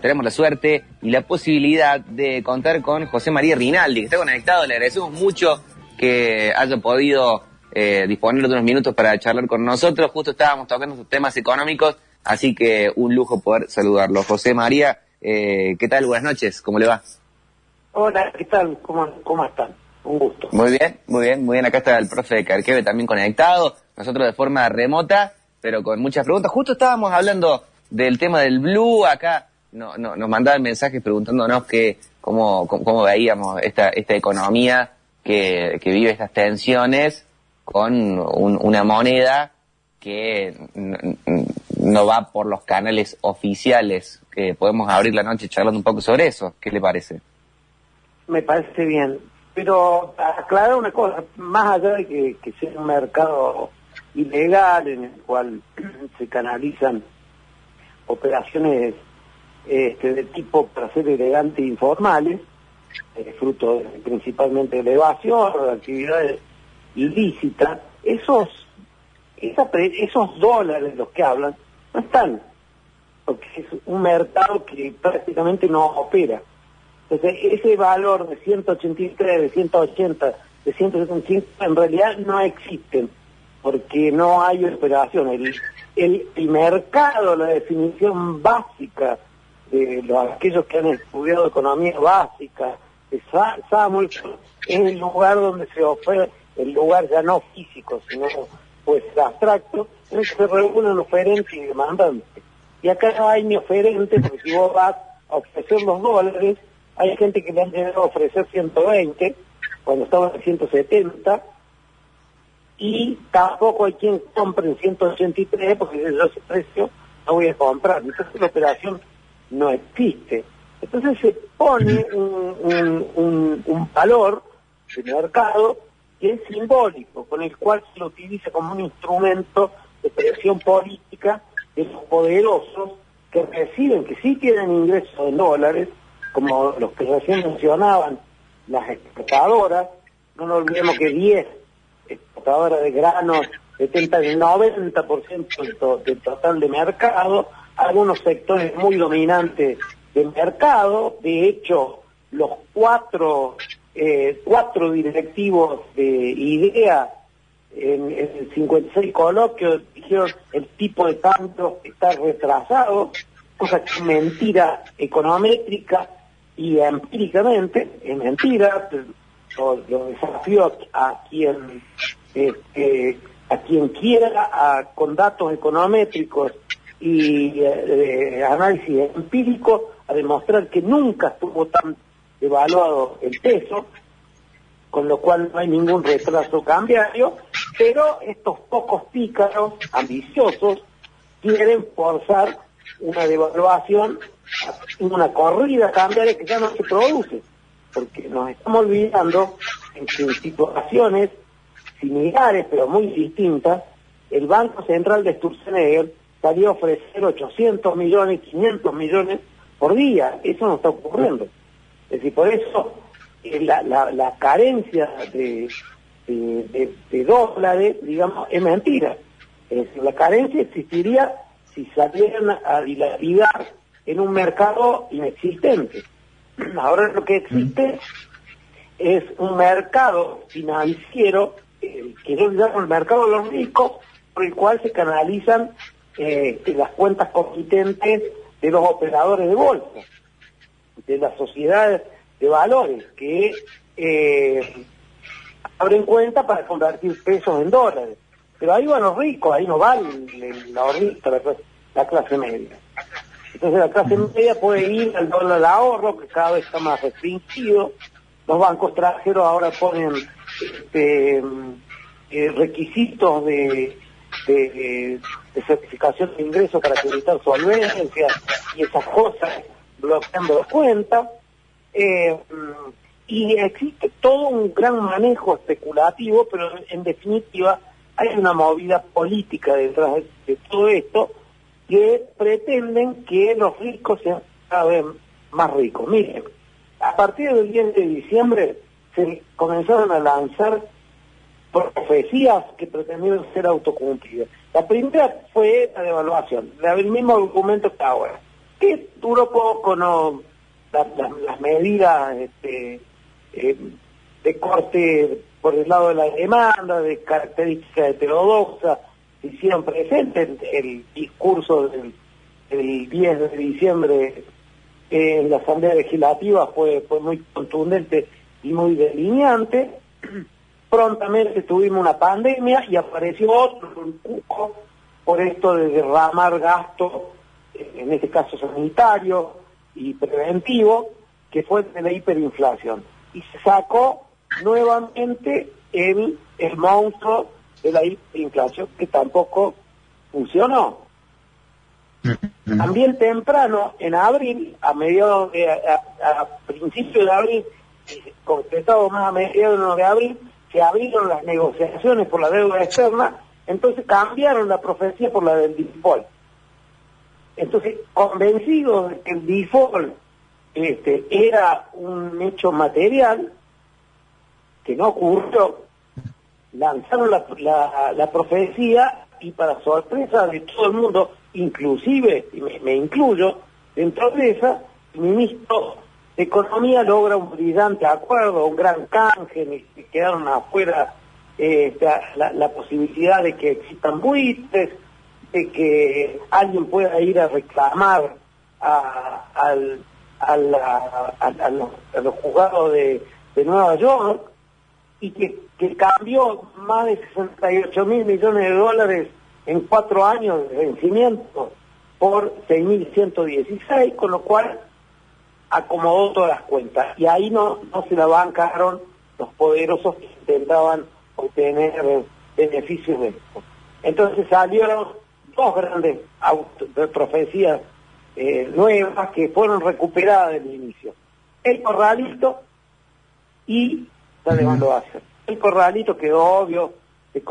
tenemos la suerte y la posibilidad de contar con José María Rinaldi, que está conectado. Le agradecemos mucho que haya podido eh, disponer de unos minutos para charlar con nosotros. Justo estábamos tocando sus temas económicos, así que un lujo poder saludarlo. José María, eh, ¿qué tal? Buenas noches, ¿cómo le va? Hola, ¿qué tal? ¿Cómo, cómo están? Un gusto. Muy bien, muy bien, muy bien. Acá está el profe de Carqueve también conectado, nosotros de forma remota, pero con muchas preguntas. Justo estábamos hablando del tema del blue, acá no, no, nos mandaban mensajes preguntándonos que, cómo, cómo, veíamos esta, esta economía que, que vive estas tensiones con una moneda que no va por los canales oficiales, que podemos abrir la noche charlando un poco sobre eso. ¿Qué le parece? Me parece bien, pero aclarar una cosa, más allá de que, que sea un mercado ilegal en el cual se canalizan operaciones este, de tipo, para ser elegante, informales, eh, fruto principalmente de evasión de actividades ilícitas, esos, esos dólares los que hablan no están, porque es un mercado que prácticamente no opera. Entonces, ese valor de 183, de 180, de 175, en realidad no existen, porque no hay operación. El, el mercado, la definición básica de los, aquellos que han estudiado economía básica, Samuel, es el lugar donde se ofrece, el lugar ya no físico, sino pues abstracto, en que se reúnen oferentes y demandantes. Y acá no hay ni oferente, porque si vos vas a ofrecer los dólares, hay gente que le han llegado a ofrecer 120, cuando estaban en 170, y tampoco hay quien compre en 183, porque yo ese precio no voy a comprar. Entonces la operación no existe. Entonces se pone un, un, valor de mercado que es simbólico, con el cual se lo utiliza como un instrumento de presión política de los poderosos que reciben, que sí tienen ingresos en dólares, como los que recién mencionaban, las exportadoras, no nos olvidemos que 10 exportadoras de granos detentan el 90% del total de mercado, algunos sectores muy dominantes del mercado. De hecho, los cuatro, eh, cuatro directivos de IDEA en, el 56 coloquio dijeron el tipo de cambio está retrasado, cosa que es mentira econométrica y empíricamente, es mentira, lo, desafío a quien este, a quien quiera con datos econométricos y eh, análisis empírico a demostrar que nunca estuvo tan devaluado el peso, con lo cual no hay ningún retraso cambiario, pero estos pocos pícaros ambiciosos quieren forzar una devaluación, una corrida cambiaria que ya no se produce, porque nos estamos olvidando en que situaciones similares pero muy distintas, el Banco Central de Sturzenegger salió a ofrecer 800 millones, 500 millones por día. Eso no está ocurriendo. Es decir, por eso eh, la, la, carencia de, de, dólares, digamos, es mentira. la carencia existiría si salieran a dilapidar en un mercado inexistente. Ahora lo que existe es un mercado financiero, eh, que yo llamo el mercado de los ricos, por el cual se canalizan eh, las cuentas competentes de los operadores de bolsa, de las sociedades de valores que eh, abren cuenta para convertir pesos en dólares. Pero ahí van los ricos, ahí no van la la, clase media. Entonces la clase media puede ir al dólar de ahorro, que cada vez está más restringido. Los bancos extranjeros ahora ponen este, eh, requisitos de de, certificación de ingreso para acreditar solvencia y esas cosas, bloqueando las cuentas. Eh, y existe todo un gran manejo especulativo, pero en definitiva hay una movida política detrás de, todo esto que pretenden que los ricos sean cada vez más ricos. Miren, a partir del 10 de diciembre se comenzaron a lanzar profecías que pretendieron ser autocumplidas. La primera fue la devaluación, el mismo documento que ahora, que duró poco, no las medidas este, eh, de corte por el lado de la demanda, de características heterodoxas, se hicieron presentes. El, discurso del, 10 de diciembre en la Asamblea Legislativa fue, fue muy contundente y muy delineante. Prontamente tuvimos una pandemia y apareció otro cuco por esto de derramar gasto, en este caso sanitario y preventivo, que fue de la hiperinflación. Y se sacó nuevamente el, el monstruo de la hiperinflación que tampoco funcionó. También temprano, en abril, a mediados de, a, principios de abril, concretado más a mediados de abril, se abrieron las negociaciones por la deuda externa, entonces cambiaron la profecía por la del default. Entonces, convencidos de que el default este, era un hecho material, que no ocurrió, lanzaron la, profecía y para sorpresa de todo el mundo, inclusive, me, incluyo, dentro de esa, el ministro Economía logra un brillante acuerdo, un gran canje, quedaron afuera eh, la, la, posibilidad de que existan buitres, de que alguien pueda ir a reclamar a, al, a, los, juzgados de Nueva York, y que, cambió más de 68 mil millones de dólares en cuatro años de vencimiento por 6.116, con lo cual acomodó todas las cuentas. Y ahí no, no se la bancaron los poderosos que intentaban obtener beneficios de esto. Entonces salieron dos grandes profecías eh, nuevas que fueron recuperadas del inicio. El corralito y la devaluación. El corralito quedó obvio, se,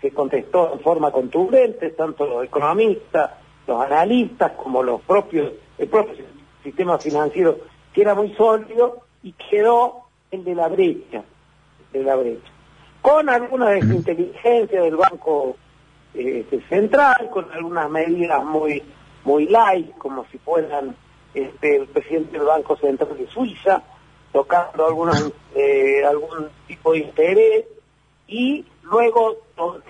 se contestó en forma contundente, tanto los economistas, los analistas, como los propios, el propio sistema financiero, que era muy sólido, y quedó el de la brecha, de la brecha. Con alguna desinteligencia del Banco este, Central, con algunas medidas muy, muy light, como si fueran este, el presidente del Banco Central de Suiza, tocando eh, algún tipo de interés y luego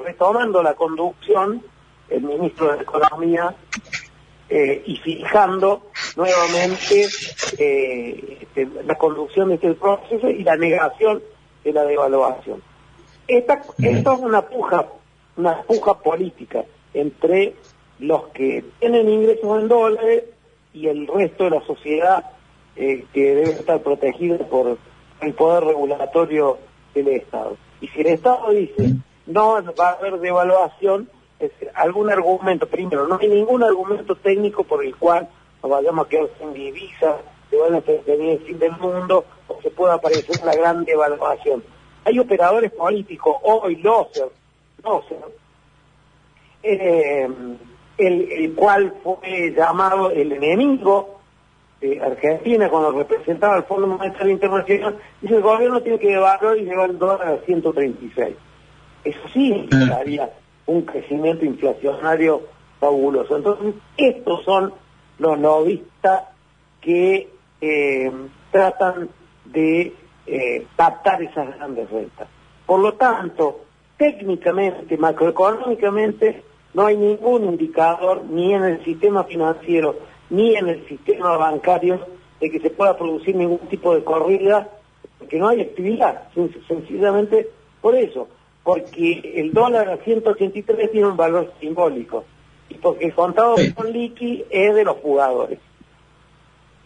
retomando la conducción el ministro de Economía eh, y fijando nuevamente eh, este, la conducción de este proceso y la negación de la devaluación. Esta, esto es una puja, una puja política entre los que tienen ingresos en dólares y el resto de la sociedad eh, que debe estar protegido por el poder regulatorio del Estado. Y si el Estado dice no va a haber devaluación, es algún argumento, primero, no hay ningún argumento técnico por el cual nos vayamos a quedar sin divisas, se van a el fin del mundo o se pueda aparecer una gran devaluación. Hay operadores políticos, hoy Loser, Loser eh, el, el cual fue llamado el enemigo eh, Argentina, cuando representaba el Fondo Monetario Internacional, dice el gobierno tiene que devaluar y llevar el dólar a 136. Eso sí daría un crecimiento inflacionario fabuloso. Entonces, estos son los novistas que eh, tratan de eh, esas grandes rentas. Por lo tanto, técnicamente, macroeconómicamente, no hay ningún indicador ni en el sistema financiero ni en el sistema bancario de que se pueda producir ningún tipo de corrida, porque no hay actividad, sencillamente por eso, porque el dólar a 183 tiene un valor simbólico y porque el contado con liqui es de los jugadores.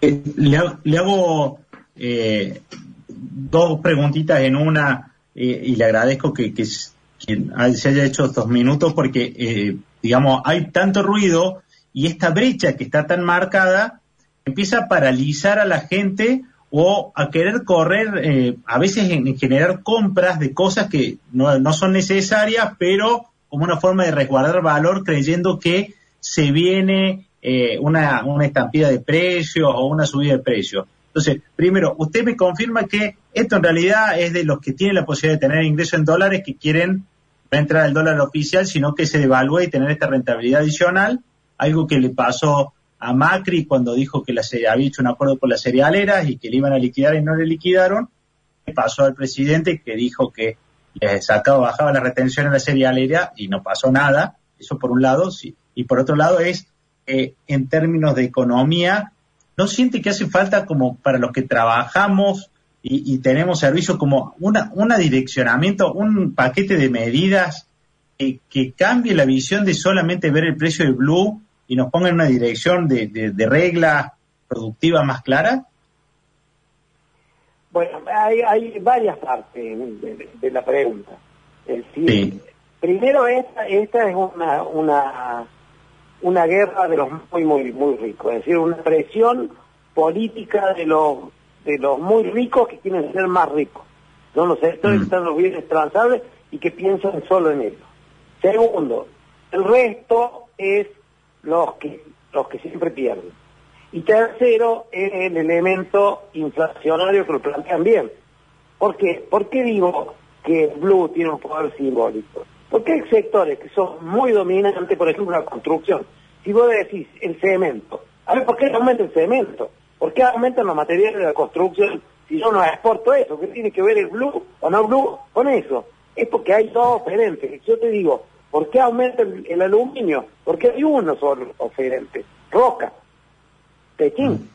Eh, le, hago eh, dos preguntitas en una eh, y le agradezco que, que, se haya hecho estos minutos porque, digamos, hay tanto ruido y esta brecha que está tan marcada empieza a paralizar a la gente o a querer correr, eh, a veces en, generar compras de cosas que no, son necesarias, pero como una forma de resguardar valor creyendo que se viene eh, una, una estampida de precios o una subida de precios. Entonces, primero, usted me confirma que esto en realidad es de los que tienen la posibilidad de tener ingreso en dólares que quieren no entrar al dólar oficial, sino que se devalúe y tener esta rentabilidad adicional algo que le pasó a Macri cuando dijo que la, había hecho un acuerdo con las cerealeras y que le iban a liquidar y no le liquidaron. Pasó al presidente que dijo que le sacaba, bajaba la retención en la cerealera y no pasó nada. Eso por un lado. Sí. Y por otro lado es, eh, en términos de economía, ¿no siente que hace falta como para los que trabajamos y, tenemos servicio como una, un direccionamiento, un paquete de medidas que, que cambie la visión de solamente ver el precio del blue y nos ponga en una dirección de, de, regla productiva más clara? Bueno, hay, hay varias partes de, la pregunta. Primero, esta, esta es una, una, una guerra de los muy, muy, muy ricos, es decir, una presión política de los, de los muy ricos que quieren ser más ricos. No los sectores mm. están los bienes transables y que piensan solo en ellos. Segundo, el resto es los que, los que siempre pierden. Y tercero, es el elemento inflacionario que lo plantean bien. ¿Por qué? ¿Por qué digo que Blue tiene un poder simbólico? Porque hay sectores que son muy dominantes, por ejemplo, la construcción. Si vos decís el cemento, a ver, ¿por qué aumenta el cemento? ¿Por qué aumentan los materiales de la construcción si yo no exporto eso? ¿Qué tiene que ver el blue o no blue con eso? Es porque hay dos oferentes. Yo te digo, ¿Por qué aumenta el, aluminio? Porque hay uno solo oferente, roca, Pekín. Mm.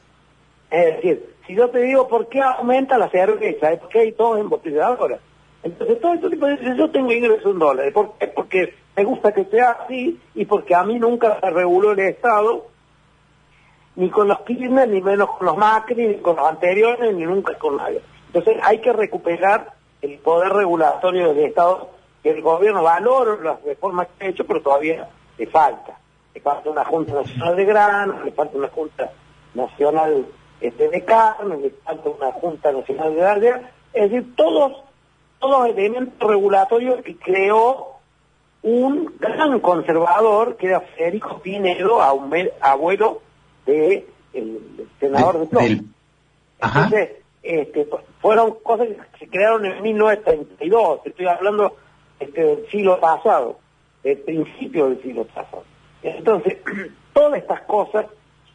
Es decir, si yo te digo por qué aumenta la cerveza, es porque hay dos embotelladoras. Entonces todo esto tipo de yo tengo ingresos en dólares. ¿Por qué? Porque me gusta que sea así y porque a mí nunca se reguló el Estado, ni con los Kirchner, ni menos con los Macri, ni con los anteriores, ni nunca con nadie. Entonces hay que recuperar el poder regulatorio del Estado el gobierno valora las reformas que ha hecho, pero todavía le falta. Le falta una Junta Nacional de Grano, le falta una Junta Nacional este, de Carne, le falta una Junta Nacional de Área, es decir, todos, todos elementos regulatorios que creó un gran conservador que era Federico Pinedo, abuelo de el, senador de Plom. Entonces, este, fueron cosas que se crearon en 1932, estoy hablando este, del siglo pasado, el principio del siglo pasado. Entonces, todas estas cosas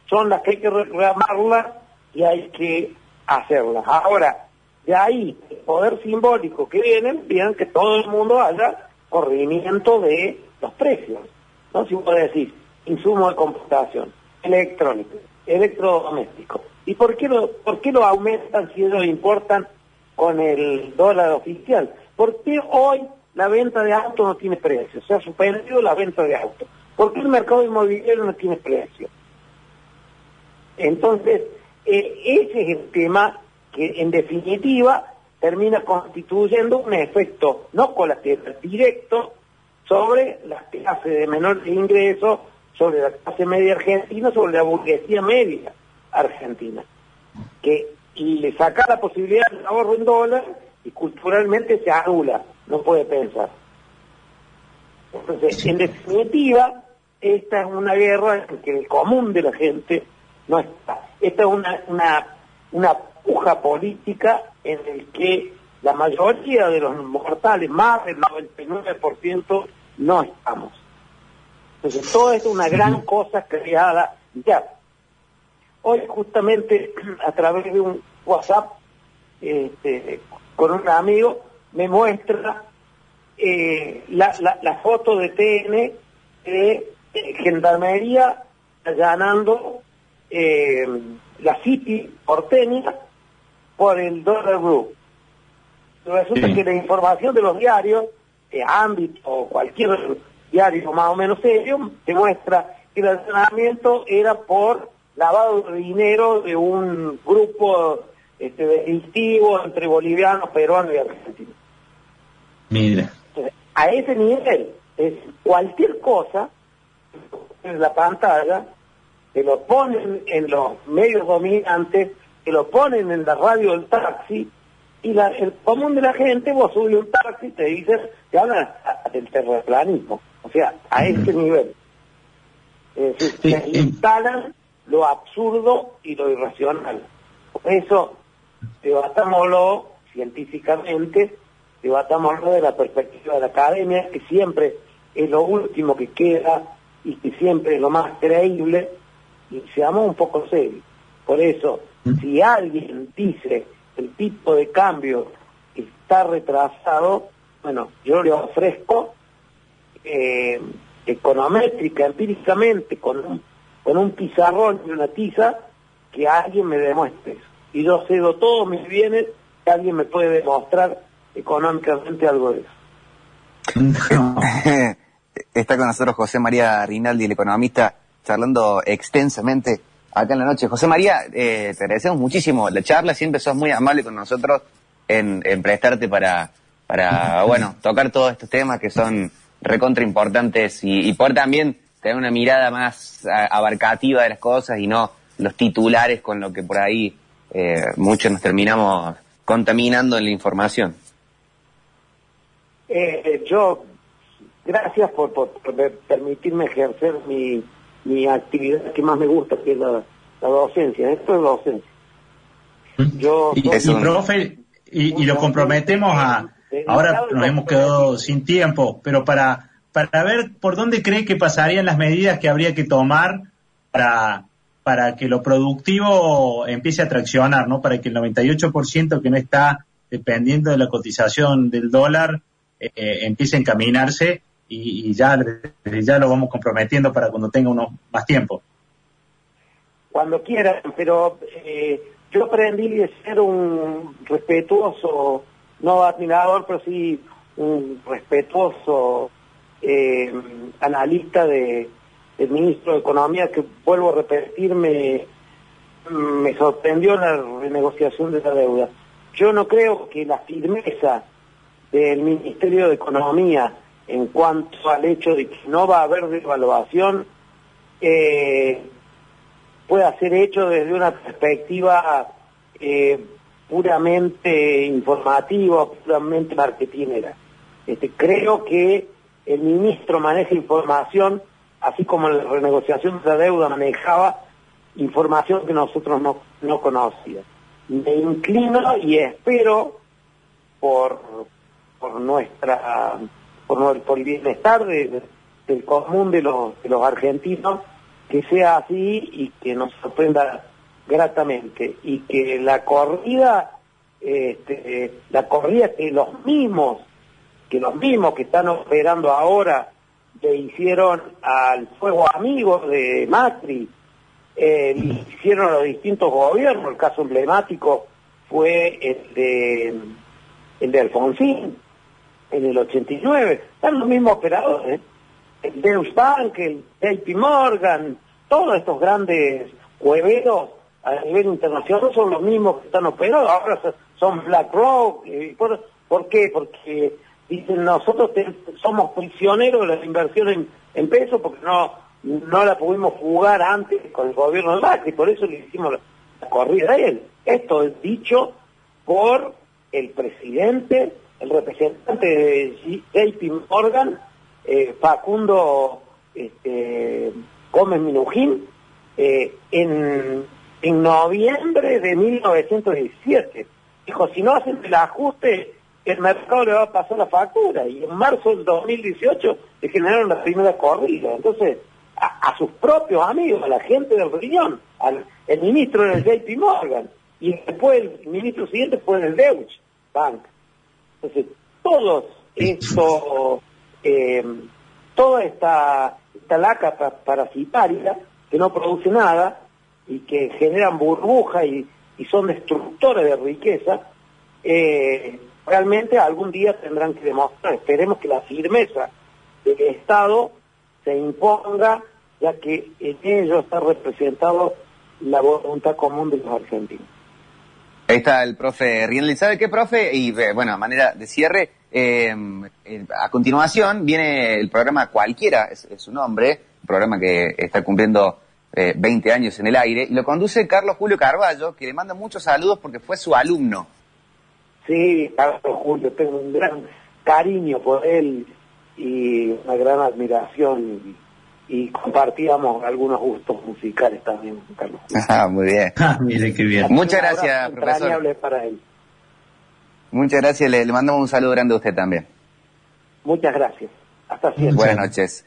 son las que hay que reclamarlas y hay que hacerlas. Ahora, de ahí, el poder simbólico que vienen, vienen que todo el mundo haya corrimiento de los precios. ¿no? Si vos decir insumo de computación, electrónico, electrodoméstico. ¿Y por qué, lo, por qué lo aumentan si ellos importan con el dólar oficial? Porque hoy la venta de autos no tiene precio, se ha suspendido la venta de autos. ¿Por qué el mercado inmobiliario no tiene precio? Entonces, eh, ese es el tema que en definitiva termina constituyendo un efecto no colateral, directo sobre las clases de menores ingresos, sobre la clase media argentina, sobre la burguesía media argentina, que le saca la posibilidad de ahorro en dólares y culturalmente se anula no puede pensar. Entonces, en definitiva, esta es una guerra en que el común de la gente no está. Esta es una, una, una puja política en el que la mayoría de los mortales, más del 99%, no estamos. Entonces, todo es una gran cosa creada ya. Hoy, justamente, a través de un WhatsApp, este, con un amigo, me muestra eh, la, la, foto de TN de Gendarmería allanando eh, la City porteña por el Dollar Group. Resulta que la información de los diarios, de ámbito o cualquier diario más o menos serio, demuestra que el allanamiento era por lavado de dinero de un grupo este, delictivo entre bolivianos, peruanos y argentinos. Mira. a ese nivel, es cualquier cosa en la pantalla, que lo ponen en los medios dominantes, que lo ponen en la radio del taxi, y la, el común de la gente, vos subes un taxi y te dicen, te hablan del terraplanismo, o sea, a ese nivel. Es decir, se instalan lo absurdo y lo irracional. Por eso, debatámoslo científicamente debatámoslo de la perspectiva de la academia, que siempre es lo último que queda y que siempre es lo más creíble, y seamos un poco serios. Por eso, si alguien dice el tipo de cambio está retrasado, bueno, yo le ofrezco eh, econométrica, empíricamente, con un, con un pizarrón y una tiza, que alguien me demuestre eso. Y yo cedo todos mis bienes, que alguien me puede demostrar económicamente algo de eso. Está con nosotros José María Rinaldi, el economista, charlando extensamente acá en la noche. José María, eh, te agradecemos muchísimo la charla, siempre sos muy amable con nosotros en, en prestarte para, para, bueno, tocar todos estos temas que son recontra importantes y, y poder también tener una mirada más abarcativa de las cosas y no los titulares con lo que por ahí eh, muchos nos terminamos contaminando en la información. Eh, yo, gracias por, por, permitirme ejercer mi, mi actividad que más me gusta, que es la, docencia. Esto es docencia. Yo, y, profe, y, lo comprometemos a... Ahora nos hemos quedado sin tiempo, pero para, para ver por dónde cree que pasarían las medidas que habría que tomar para, para que lo productivo empiece a traccionar, ¿no? Para que el 98% que no está dependiendo de la cotización del dólar eh, empiece a encaminarse y, ya, ya lo vamos comprometiendo para cuando tenga uno más tiempo. Cuando quieran, pero eh, yo aprendí a ser un respetuoso, no admirador, pero sí un respetuoso eh, analista de, del ministro de Economía, que vuelvo a repetirme, me sorprendió la renegociación de la deuda. Yo no creo que la firmeza del Ministerio de Economía en cuanto al hecho de que no va a haber devaluación eh, pueda ser hecho desde una perspectiva eh, puramente informativa, puramente marketingera. Este, creo que el ministro maneja información, así como la renegociación de la deuda manejaba información que nosotros no, no conocíamos. Me inclino y espero por, por nuestra por, el bienestar del común de los, de los argentinos que sea así y que nos sorprenda gratamente. Y que la corrida este, la corrida que los mismos que los mismos que están operando ahora le hicieron al fuego amigo de Macri eh, hicieron a los distintos gobiernos. El caso emblemático fue el de el de Alfonsín en el 89 están los mismos operadores el Deutsche Bank el JP Morgan todos estos grandes hueveros a nivel internacional son los mismos que están operando, ahora son BlackRock. ¿Por, ¿Por qué? Porque dicen nosotros somos prisioneros de la inversión en, en pesos porque no no la pudimos jugar antes con el gobierno de Macri, por eso le hicimos la, corrida a él. Esto es dicho por el presidente, el representante de JP Morgan, eh, Facundo este, Gómez Minujín, eh, en en noviembre de 1917. Dijo, si no hacen el ajuste, el mercado le va a pasar la factura. Y en marzo del 2018 se generaron la primera corrida. Entonces, a, sus propios amigos, a la gente del riñón, al el ministro del JP Morgan, y después el ministro siguiente fue el Deutsche Bank. Entonces, todos estos, eh, toda esta, esta laca parasitaria que no produce nada, y que generan burbuja y, son destructores de riqueza, eh, realmente algún día tendrán que demostrar. Esperemos que la firmeza del Estado se imponga, ya que en ello está representado la voluntad común de los argentinos. Ahí está el profe Rienli. ¿Sabe qué, profe? Y eh, bueno, a manera de cierre, eh, a continuación viene el programa Cualquiera, es, su nombre, un programa que está cumpliendo eh, 20 años en el aire, y lo conduce Carlos Julio Carballo, que le manda muchos saludos porque fue su alumno. Sí, Carlos Julio, tengo un gran cariño por él y una gran admiración y, compartíamos algunos gustos musicales también, Carlos. Ah, muy bien. Ah, mire qué bien. Muchas gracias, profesor. para él. Muchas gracias, le, le mandamos un saludo grande a usted también. Muchas gracias. Hasta siempre. Buenas noches.